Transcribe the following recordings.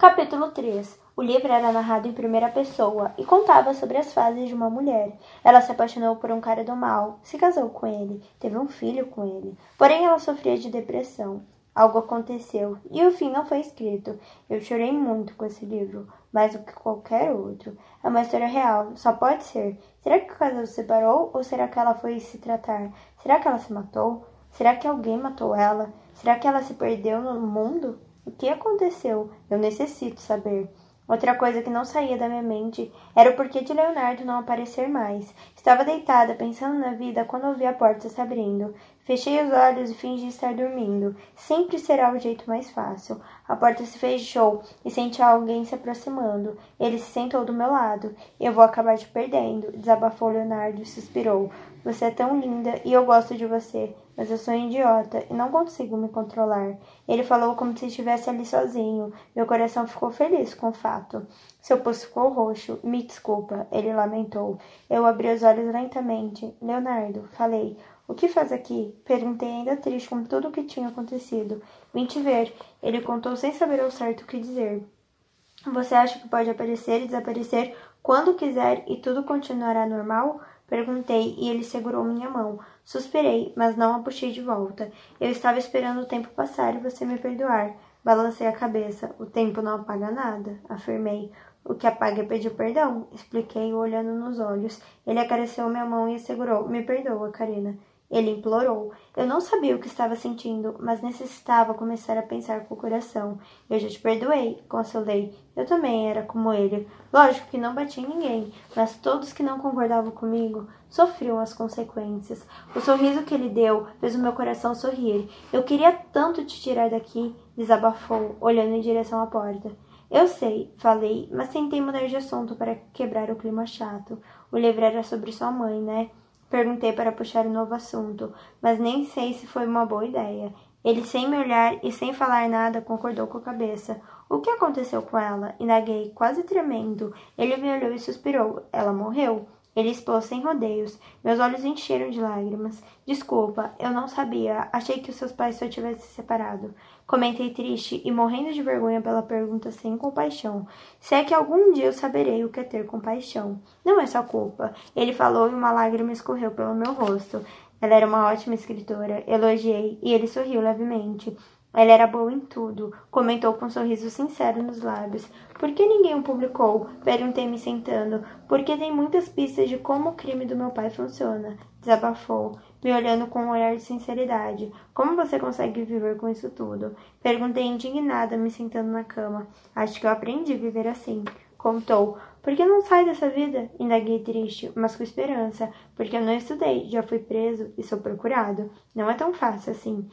Capítulo 3 O livro era narrado em primeira pessoa e contava sobre as fases de uma mulher. Ela se apaixonou por um cara do mal, se casou com ele, teve um filho com ele. Porém, ela sofria de depressão. Algo aconteceu e o fim não foi escrito. Eu chorei muito com esse livro, mais do que qualquer outro. É uma história real, só pode ser. Será que o casal se separou ou será que ela foi se tratar? Será que ela se matou? Será que alguém matou ela? Será que ela se perdeu no mundo? O que aconteceu? Eu necessito saber. Outra coisa que não saía da minha mente era o porquê de Leonardo não aparecer mais. Estava deitada, pensando na vida, quando ouvi a porta se abrindo. Fechei os olhos e fingi estar dormindo. Sempre será o jeito mais fácil. A porta se fechou e senti alguém se aproximando. Ele se sentou do meu lado. Eu vou acabar te perdendo, desabafou Leonardo e suspirou. Você é tão linda e eu gosto de você, mas eu sou idiota e não consigo me controlar. Ele falou como se estivesse ali sozinho. Meu coração ficou feliz com o fato. Seu pulso ficou roxo. Me desculpa, ele lamentou. Eu abri os olhos lentamente. Leonardo, falei. O que faz aqui? Perguntei ainda triste com tudo o que tinha acontecido. Vim te ver. Ele contou sem saber ao certo o que dizer. Você acha que pode aparecer e desaparecer quando quiser e tudo continuará normal? Perguntei e ele segurou minha mão. Suspirei, mas não a puxei de volta. Eu estava esperando o tempo passar e você me perdoar. Balancei a cabeça. O tempo não apaga nada, afirmei. O que apaga é pedir perdão, expliquei, olhando nos olhos. Ele acariciou minha mão e segurou. Me perdoa, Karina. Ele implorou. Eu não sabia o que estava sentindo, mas necessitava começar a pensar com o coração. Eu já te perdoei, consolei. Eu também era como ele. Lógico que não bati em ninguém, mas todos que não concordavam comigo sofriam as consequências. O sorriso que ele deu fez o meu coração sorrir. Eu queria tanto te tirar daqui, desabafou, olhando em direção à porta. Eu sei, falei, mas tentei mudar de assunto para quebrar o clima chato. O livro era sobre sua mãe, né? Perguntei para puxar um novo assunto, mas nem sei se foi uma boa ideia. Ele, sem me olhar e sem falar nada, concordou com a cabeça. O que aconteceu com ela? Indaguei, quase tremendo. Ele me olhou e suspirou. Ela morreu? Ele expôs sem rodeios. Meus olhos encheram de lágrimas. Desculpa, eu não sabia. Achei que os seus pais só tivessem se separado. Comentei triste e morrendo de vergonha pela pergunta sem compaixão. Se é que algum dia eu saberei o que é ter compaixão. Não é sua culpa. Ele falou e uma lágrima escorreu pelo meu rosto. Ela era uma ótima escritora, elogiei, e ele sorriu levemente. Ela era boa em tudo, comentou com um sorriso sincero nos lábios. Por que ninguém o publicou? Perguntei me sentando. Porque tem muitas pistas de como o crime do meu pai funciona. Desabafou, me olhando com um olhar de sinceridade. Como você consegue viver com isso tudo? Perguntei indignada, me sentando na cama. Acho que eu aprendi a viver assim. Contou. Por que não sai dessa vida? Indaguei triste, mas com esperança. Porque eu não estudei, já fui preso e sou procurado. Não é tão fácil assim.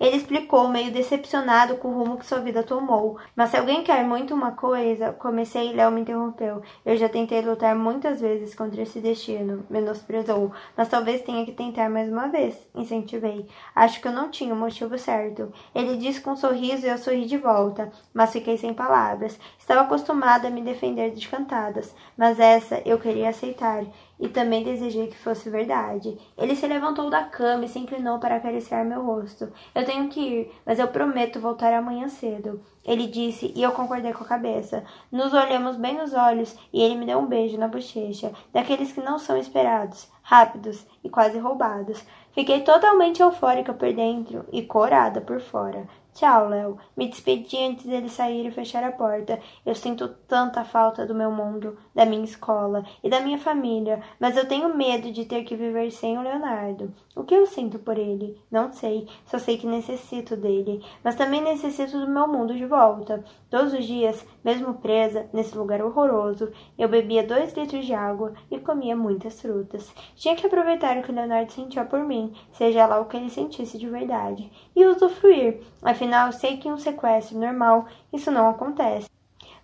Ele explicou, meio decepcionado com o rumo que sua vida tomou. Mas se alguém quer muito uma coisa, comecei e Léo me interrompeu. Eu já tentei lutar muitas vezes contra esse destino, menosprezou. Mas talvez tenha que tentar mais uma vez, incentivei. Acho que eu não tinha o motivo certo. Ele disse com um sorriso e eu sorri de volta, mas fiquei sem palavras. Estava acostumada a me defender de cantadas, mas essa eu queria aceitar e também desejei que fosse verdade. Ele se levantou da cama e se inclinou para acariciar meu rosto. Eu tenho que ir, mas eu prometo voltar amanhã cedo. Ele disse e eu concordei com a cabeça. Nos olhamos bem nos olhos e ele me deu um beijo na bochecha, daqueles que não são esperados, rápidos e quase roubados. Fiquei totalmente eufórica por dentro e corada por fora. Tchau, Léo. Me despedi antes dele sair e fechar a porta. Eu sinto tanta falta do meu mundo, da minha escola e da minha família, mas eu tenho medo de ter que viver sem o Leonardo. O que eu sinto por ele? Não sei, só sei que necessito dele, mas também necessito do meu mundo de volta. Todos os dias, mesmo presa nesse lugar horroroso, eu bebia dois litros de água e comia muitas frutas. Tinha que aproveitar o que o Leonardo sentia por mim, seja lá o que ele sentisse de verdade, e usufruir. Afinal, sei que em um sequestro normal isso não acontece.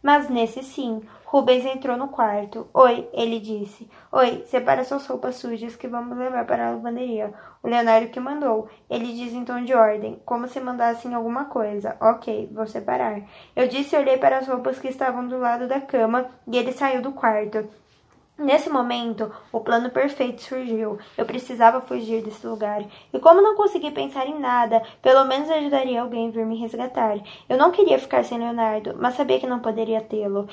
Mas nesse sim, Rubens entrou no quarto. Oi, ele disse. Oi, separa suas roupas sujas que vamos levar para a lavanderia. O Leonardo que mandou. Ele diz em tom de ordem, como se mandassem alguma coisa. Ok, vou separar. Eu disse e olhei para as roupas que estavam do lado da cama e ele saiu do quarto. Nesse momento, o plano perfeito surgiu. Eu precisava fugir desse lugar. E como não consegui pensar em nada, pelo menos ajudaria alguém a vir me resgatar. Eu não queria ficar sem Leonardo, mas sabia que não poderia tê-lo.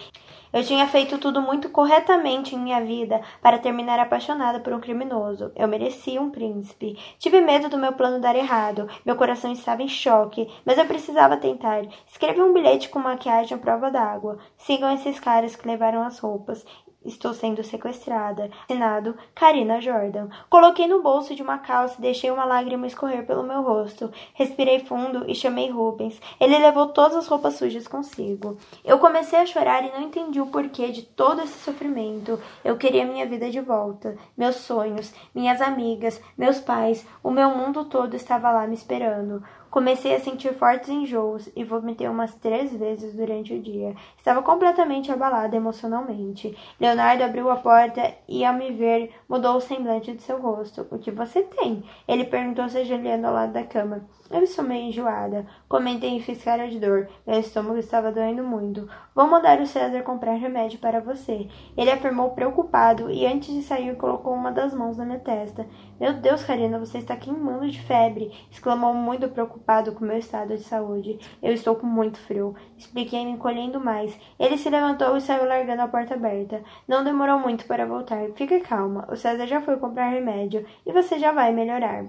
Eu tinha feito tudo muito corretamente em minha vida para terminar apaixonada por um criminoso. Eu merecia um príncipe. Tive medo do meu plano dar errado. Meu coração estava em choque, mas eu precisava tentar. Escrevi um bilhete com maquiagem à prova d'água. Sigam esses caras que levaram as roupas. Estou sendo sequestrada. Assinado Karina Jordan. Coloquei no bolso de uma calça e deixei uma lágrima escorrer pelo meu rosto. Respirei fundo e chamei Rubens. Ele levou todas as roupas sujas consigo. Eu comecei a chorar e não entendi o porquê de todo esse sofrimento. Eu queria minha vida de volta, meus sonhos, minhas amigas, meus pais, o meu mundo todo estava lá me esperando. Comecei a sentir fortes enjoos e vomitei umas três vezes durante o dia. Estava completamente abalada emocionalmente. Leonardo abriu a porta e, ao me ver, mudou o semblante de seu rosto. O que você tem? Ele perguntou, se ajoelhando ao lado da cama. Eu estou meio enjoada. Comentei e fiz cara de dor. Meu estômago estava doendo muito. Vou mandar o César comprar remédio para você. Ele afirmou preocupado e antes de sair colocou uma das mãos na minha testa. Meu Deus, Karina, você está queimando de febre! exclamou muito preocupado com meu estado de saúde. Eu estou com muito frio. Expliquei me encolhendo mais. Ele se levantou e saiu largando a porta aberta. Não demorou muito para voltar. Fique calma. O César já foi comprar remédio e você já vai melhorar.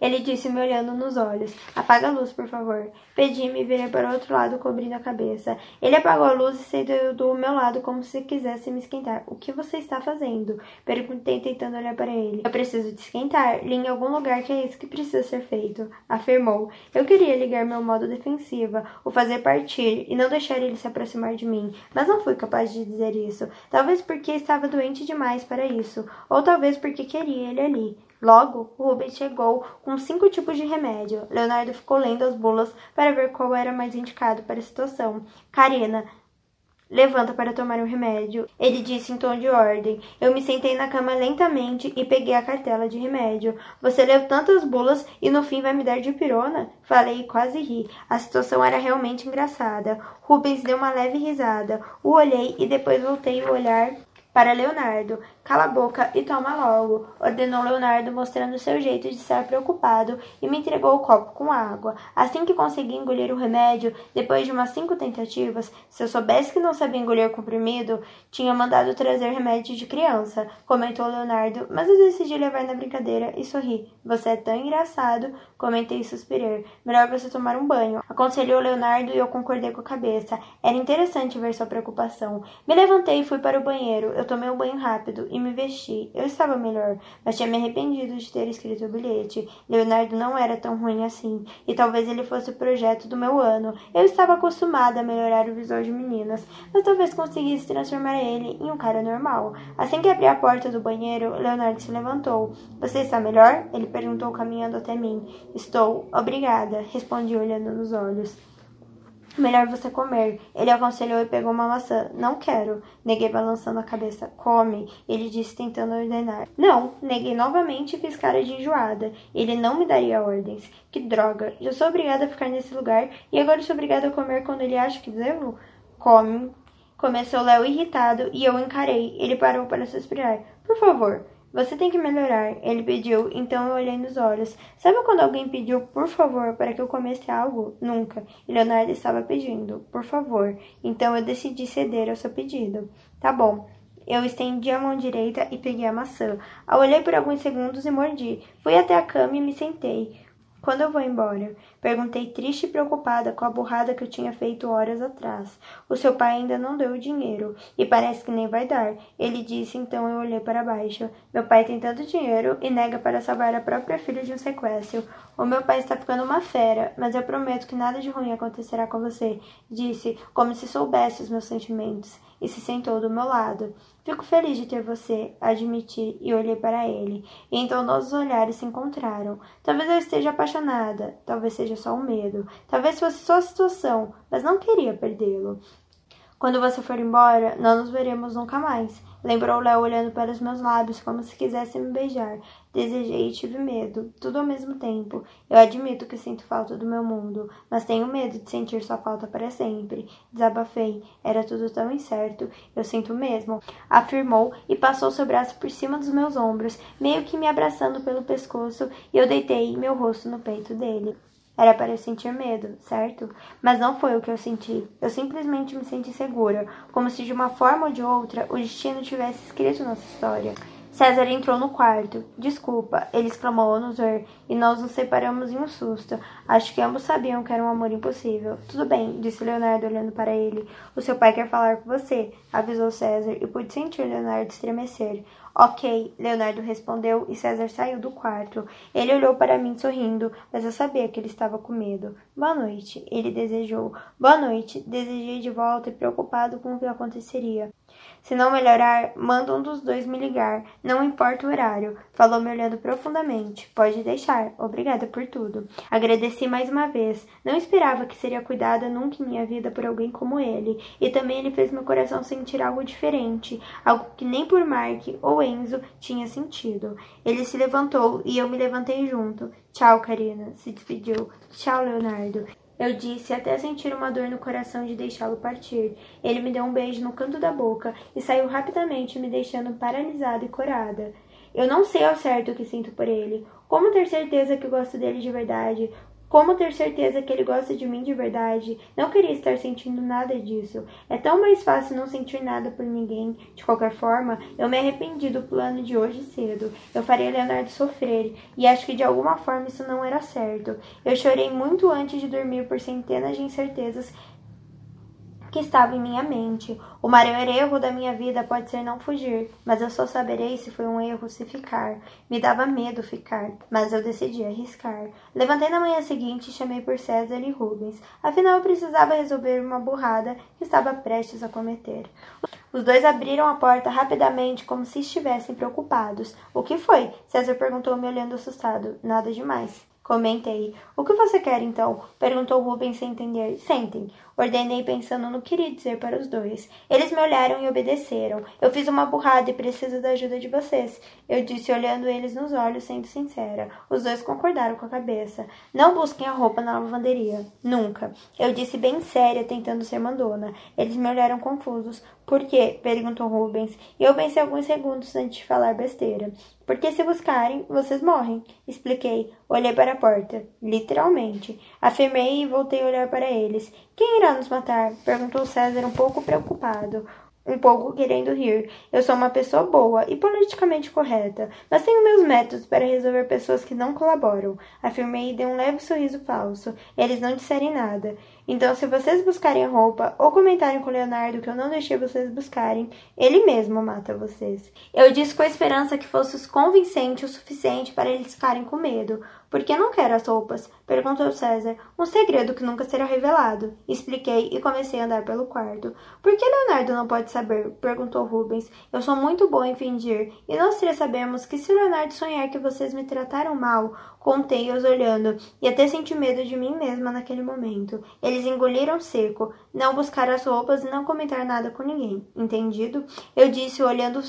Ele disse, me olhando nos olhos: Apaga a luz, por favor. Pedi e me virei para o outro lado, cobrindo a cabeça. Ele apagou a luz e saiu do meu lado como se quisesse me esquentar. O que você está fazendo? Perguntei, tentando olhar para ele. Eu preciso te esquentar. Li em algum lugar que é isso que precisa ser feito. Afirmou. Eu queria ligar meu modo defensiva, o fazer partir e não deixar ele se aproximar de mim, mas não fui capaz de dizer isso. Talvez porque estava doente demais para isso, ou talvez porque queria ele ali. Logo, Rubens chegou com cinco tipos de remédio. Leonardo ficou lendo as bulas para ver qual era mais indicado para a situação. Karina, levanta para tomar o um remédio. Ele disse em tom de ordem. Eu me sentei na cama lentamente e peguei a cartela de remédio. Você leu tantas bulas e no fim vai me dar de pirona? Falei e quase ri. A situação era realmente engraçada. Rubens deu uma leve risada. O olhei e depois voltei o olhar para Leonardo. Cala a boca e toma logo, ordenou Leonardo, mostrando seu jeito de estar preocupado, e me entregou o copo com água. Assim que consegui engolir o remédio, depois de umas cinco tentativas, se eu soubesse que não sabia engolir comprimido, tinha mandado trazer remédio de criança, comentou Leonardo, mas eu decidi levar na brincadeira e sorri. Você é tão engraçado, comentei e suspirei. Melhor você tomar um banho, aconselhou Leonardo e eu concordei com a cabeça. Era interessante ver sua preocupação. Me levantei e fui para o banheiro. Eu tomei um banho rápido e me vesti. Eu estava melhor, mas tinha me arrependido de ter escrito o bilhete. Leonardo não era tão ruim assim, e talvez ele fosse o projeto do meu ano. Eu estava acostumada a melhorar o visor de meninas, mas talvez conseguisse transformar ele em um cara normal. Assim que abri a porta do banheiro, Leonardo se levantou. Você está melhor? Ele perguntou caminhando até mim. Estou, obrigada, respondi olhando nos olhos. Melhor você comer. Ele aconselhou e pegou uma maçã. Não quero. Neguei balançando a cabeça. Come. Ele disse tentando ordenar. Não. Neguei novamente e fiz cara de enjoada. Ele não me daria ordens. Que droga. Já sou obrigada a ficar nesse lugar e agora sou obrigada a comer quando ele acha que devo? Come. Começou Léo irritado e eu encarei. Ele parou para suspirar. Por favor. Você tem que melhorar, ele pediu, então eu olhei nos olhos. Sabe quando alguém pediu por favor para que eu comesse algo? Nunca. E Leonardo estava pedindo, por favor. Então eu decidi ceder ao seu pedido. Tá bom. Eu estendi a mão direita e peguei a maçã. A olhei por alguns segundos e mordi. Fui até a cama e me sentei. Quando eu vou embora? Perguntei triste e preocupada com a burrada que eu tinha feito horas atrás. O seu pai ainda não deu o dinheiro e parece que nem vai dar. Ele disse, então eu olhei para baixo. Meu pai tem tanto dinheiro e nega para salvar a própria filha de um sequestro. O meu pai está ficando uma fera, mas eu prometo que nada de ruim acontecerá com você, disse, como se soubesse os meus sentimentos, e se sentou do meu lado. Fico feliz de ter você, admiti e olhei para ele. E então nossos olhares se encontraram. Talvez eu esteja apaixonada, talvez seja só um medo, talvez fosse só a situação, mas não queria perdê-lo. Quando você for embora, não nos veremos nunca mais. Lembrou Léo olhando para os meus lábios como se quisesse me beijar. Desejei e tive medo, tudo ao mesmo tempo. Eu admito que sinto falta do meu mundo, mas tenho medo de sentir sua falta para sempre. Desabafei. Era tudo tão incerto. Eu sinto mesmo, afirmou e passou seu braço por cima dos meus ombros, meio que me abraçando pelo pescoço, e eu deitei meu rosto no peito dele. Era para eu sentir medo, certo? Mas não foi o que eu senti. Eu simplesmente me senti segura, como se de uma forma ou de outra o destino tivesse escrito nossa história. César entrou no quarto. Desculpa, ele exclamou ao nos ver, e nós nos separamos em um susto. Acho que ambos sabiam que era um amor impossível. Tudo bem, disse Leonardo olhando para ele. O seu pai quer falar com você, avisou César, e pude sentir Leonardo estremecer. Ok, Leonardo respondeu e César saiu do quarto. Ele olhou para mim sorrindo, mas eu sabia que ele estava com medo. Boa noite, ele desejou. Boa noite, desejei de volta e preocupado com o que aconteceria. Se não melhorar, manda um dos dois me ligar. Não importa o horário. Falou me olhando profundamente. Pode deixar. Obrigada por tudo. Agradeci mais uma vez. Não esperava que seria cuidada nunca em minha vida por alguém como ele. E também ele fez meu coração sentir algo diferente. Algo que nem por Mark ou Enzo tinha sentido. Ele se levantou e eu me levantei junto. Tchau, Karina. Se despediu. Tchau, Leonardo. Eu disse até sentir uma dor no coração de deixá-lo partir. Ele me deu um beijo no canto da boca e saiu rapidamente, me deixando paralisada e corada. Eu não sei ao certo o que sinto por ele. Como ter certeza que gosto dele de verdade? Como ter certeza que ele gosta de mim de verdade? Não queria estar sentindo nada disso. É tão mais fácil não sentir nada por ninguém. De qualquer forma, eu me arrependi do plano de hoje cedo. Eu faria Leonardo sofrer, e acho que de alguma forma isso não era certo. Eu chorei muito antes de dormir por centenas de incertezas que estava em minha mente. O maior erro da minha vida pode ser não fugir, mas eu só saberei se foi um erro se ficar. Me dava medo ficar, mas eu decidi arriscar. Levantei na manhã seguinte e chamei por César e Rubens. Afinal, eu precisava resolver uma burrada que estava prestes a cometer. Os dois abriram a porta rapidamente, como se estivessem preocupados. O que foi? César perguntou, me olhando assustado. Nada demais. Comentei. O que você quer então? Perguntou Rubens sem entender. Sentem. Ordenei pensando no que iria dizer para os dois. Eles me olharam e obedeceram. Eu fiz uma burrada e preciso da ajuda de vocês. Eu disse olhando eles nos olhos, sendo sincera. Os dois concordaram com a cabeça. Não busquem a roupa na lavanderia. Nunca. Eu disse bem séria, tentando ser mandona. Eles me olharam confusos. Por quê? perguntou Rubens. E eu pensei alguns segundos antes de falar besteira. Porque se buscarem, vocês morrem. Expliquei. Olhei para a porta. Literalmente. Afirmei e voltei a olhar para eles. Quem irá nos matar? perguntou César, um pouco preocupado um pouco querendo rir. Eu sou uma pessoa boa e politicamente correta, mas tenho meus métodos para resolver pessoas que não colaboram. Afirmei e dei um leve sorriso falso. Eles não disserem nada. Então, se vocês buscarem roupa ou comentarem com Leonardo que eu não deixei vocês buscarem, ele mesmo mata vocês. Eu disse com a esperança que fosse convincente o suficiente para eles ficarem com medo. Por que não quero as roupas? Perguntou César. Um segredo que nunca será revelado. Expliquei e comecei a andar pelo quarto. Por que Leonardo não pode saber? Perguntou Rubens. Eu sou muito bom em fingir, e nós três sabemos que se Leonardo sonhar que vocês me trataram mal, contei-os olhando, e até senti medo de mim mesma naquele momento. Eles engoliram seco, não buscar as roupas e não comentar nada com ninguém. Entendido? Eu disse olhando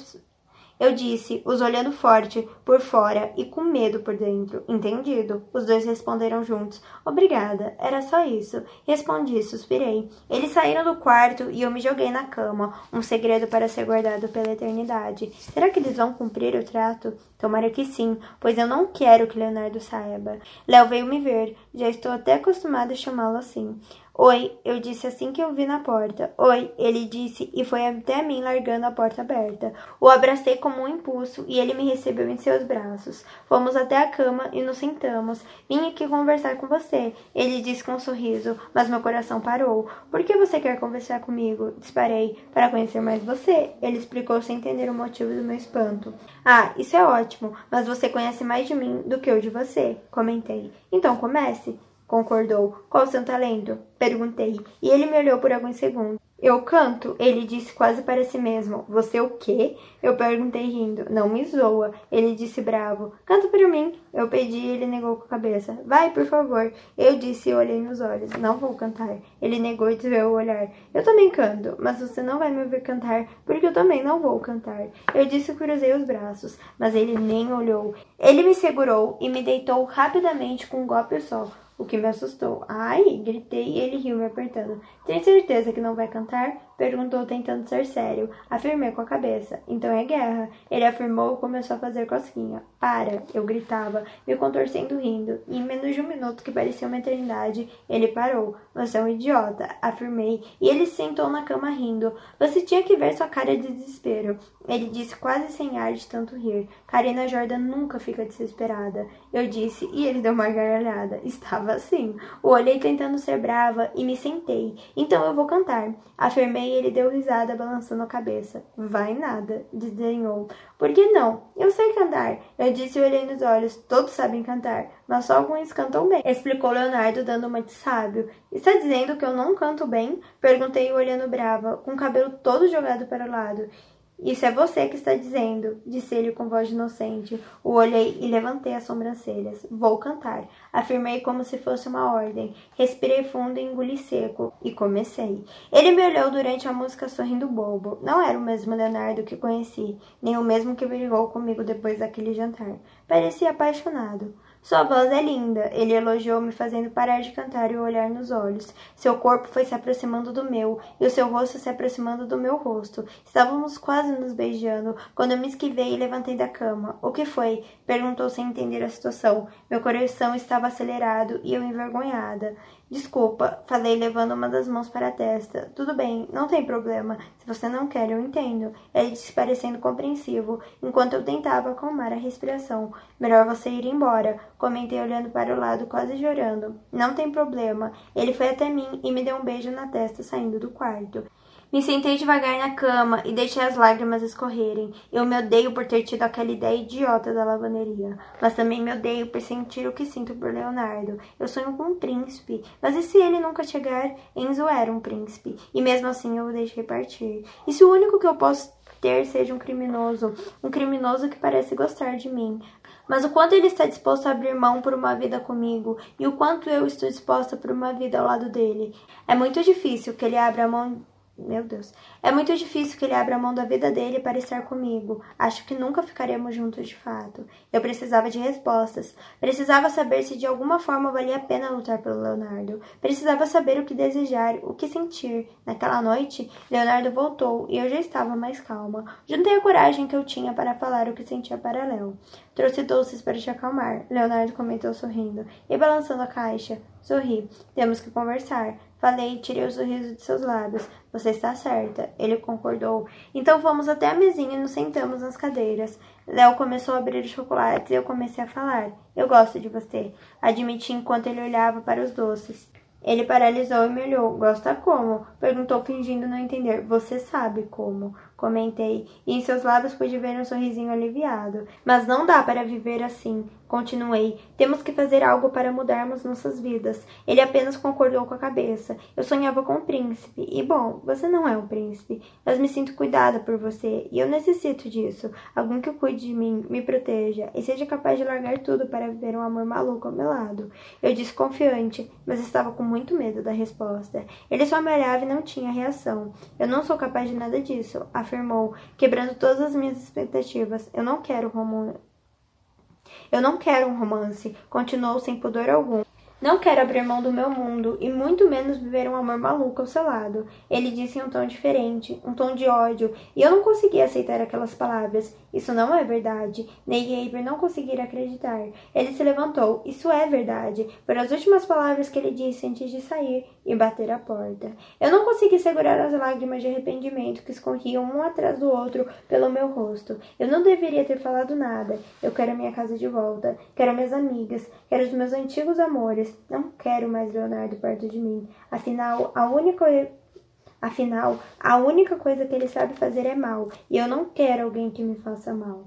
eu disse, os olhando forte por fora e com medo por dentro. Entendido? Os dois responderam juntos. Obrigada, era só isso. Respondi, suspirei. Eles saíram do quarto e eu me joguei na cama, um segredo para ser guardado pela eternidade. Será que eles vão cumprir o trato? Tomara que sim, pois eu não quero que Leonardo saiba. Léo veio me ver, já estou até acostumada a chamá-lo assim. Oi, eu disse assim que eu vi na porta. Oi, ele disse e foi até mim largando a porta aberta. O abracei como um impulso e ele me recebeu em seus braços. Fomos até a cama e nos sentamos. Vim aqui conversar com você, ele disse com um sorriso, mas meu coração parou. Por que você quer conversar comigo? Disparei. Para conhecer mais você, ele explicou sem entender o motivo do meu espanto. Ah, isso é ótimo, mas você conhece mais de mim do que eu de você, comentei. Então comece. Concordou. Qual o seu talento? Perguntei, e ele me olhou por alguns segundos. Eu canto, ele disse quase para si mesmo. Você o quê? Eu perguntei rindo. Não me zoa, ele disse bravo. Canta para mim. Eu pedi e ele negou com a cabeça. Vai, por favor. Eu disse e olhei nos olhos. Não vou cantar. Ele negou e desviou o olhar. Eu também canto, mas você não vai me ouvir cantar, porque eu também não vou cantar. Eu disse e cruzei os braços, mas ele nem olhou. Ele me segurou e me deitou rapidamente com um golpe só o que me assustou. Ai, gritei e ele riu me apertando. Tem certeza que não vai cantar? Perguntou tentando ser sério. Afirmei com a cabeça. Então é guerra. Ele afirmou e começou a fazer cosquinha. Para! Eu gritava, me contorcendo rindo. E em menos de um minuto, que parecia uma eternidade, ele parou. Você é um idiota, afirmei. E ele se sentou na cama rindo. Você tinha que ver sua cara de desespero. Ele disse quase sem ar de tanto rir. Karina Jordan nunca fica desesperada. Eu disse e ele deu uma gargalhada. Estava assim. O olhei tentando ser brava e me sentei. Então eu vou cantar. Afirmei e ele deu risada, balançando a cabeça. Vai nada, desdenhou. Por que não? Eu sei cantar. Eu disse e olhei nos olhos. Todos sabem cantar, mas só alguns cantam bem. Explicou Leonardo, dando uma de sábio. Está dizendo que eu não canto bem? Perguntei olhando brava, com o cabelo todo jogado para o lado. Isso é você que está dizendo, disse ele com voz inocente. O olhei e levantei as sobrancelhas. Vou cantar, afirmei como se fosse uma ordem. Respirei fundo e engoli seco, e comecei. Ele me olhou durante a música sorrindo bobo. Não era o mesmo Leonardo que conheci, nem o mesmo que brigou comigo depois daquele jantar. Parecia apaixonado. Sua voz é linda, ele elogiou, me fazendo parar de cantar e olhar nos olhos. Seu corpo foi se aproximando do meu, e o seu rosto se aproximando do meu rosto. Estávamos quase nos beijando, quando eu me esquivei e levantei da cama. O que foi? Perguntou sem entender a situação. Meu coração estava acelerado e eu envergonhada. Desculpa, falei levando uma das mãos para a testa. Tudo bem, não tem problema. Se você não quer, eu entendo. Ele disse parecendo compreensivo, enquanto eu tentava acalmar a respiração. Melhor você ir embora, comentei olhando para o lado, quase chorando. Não tem problema. Ele foi até mim e me deu um beijo na testa saindo do quarto. Me sentei devagar na cama e deixei as lágrimas escorrerem. Eu me odeio por ter tido aquela ideia idiota da lavanderia, mas também me odeio por sentir o que sinto por Leonardo. Eu sonho com um príncipe, mas e se ele nunca chegar? Enzo era um príncipe, e mesmo assim eu o deixei partir. E se o único que eu posso ter seja um criminoso, um criminoso que parece gostar de mim. Mas o quanto ele está disposto a abrir mão por uma vida comigo e o quanto eu estou disposta por uma vida ao lado dele. É muito difícil que ele abra mão meu Deus. É muito difícil que ele abra mão da vida dele para estar comigo. Acho que nunca ficaremos juntos de fato. Eu precisava de respostas. Precisava saber se de alguma forma valia a pena lutar pelo Leonardo. Precisava saber o que desejar, o que sentir. Naquela noite, Leonardo voltou e eu já estava mais calma. Juntei a coragem que eu tinha para falar o que sentia para Léo. Trouxe doces para te acalmar, Leonardo comentou sorrindo e balançando a caixa. Sorri. Temos que conversar. Falei e tirei o sorriso de seus lábios. Você está certa. Ele concordou. Então fomos até a mesinha e nos sentamos nas cadeiras. Léo começou a abrir os chocolates e eu comecei a falar. Eu gosto de você. Admiti enquanto ele olhava para os doces. Ele paralisou e me olhou. Gosta como? Perguntou, fingindo não entender. Você sabe como comentei, e em seus lábios pude ver um sorrisinho aliviado. Mas não dá para viver assim, continuei. Temos que fazer algo para mudarmos nossas vidas. Ele apenas concordou com a cabeça. Eu sonhava com um príncipe, e bom, você não é um príncipe. Mas me sinto cuidada por você, e eu necessito disso. Alguém que cuide de mim, me proteja, e seja capaz de largar tudo para viver um amor maluco ao meu lado. Eu disse confiante, mas estava com muito medo da resposta. Ele só me olhava e não tinha reação. Eu não sou capaz de nada disso, afirmou, quebrando todas as minhas expectativas. Eu não quero romance. Eu não quero um romance, continuou sem pudor algum. Não quero abrir mão do meu mundo e muito menos viver um amor maluco ao seu lado. Ele disse em um tom diferente, um tom de ódio, e eu não conseguia aceitar aquelas palavras. Isso não é verdade. Ney Gabriel não conseguira acreditar. Ele se levantou. Isso é verdade. Foram as últimas palavras que ele disse antes de sair e bater a porta. Eu não consegui segurar as lágrimas de arrependimento que escorriam um atrás do outro pelo meu rosto. Eu não deveria ter falado nada. Eu quero minha casa de volta. Quero minhas amigas. Quero os meus antigos amores. Não quero mais Leonardo perto de mim. Afinal, a única Afinal, a única coisa que ele sabe fazer é mal, e eu não quero alguém que me faça mal.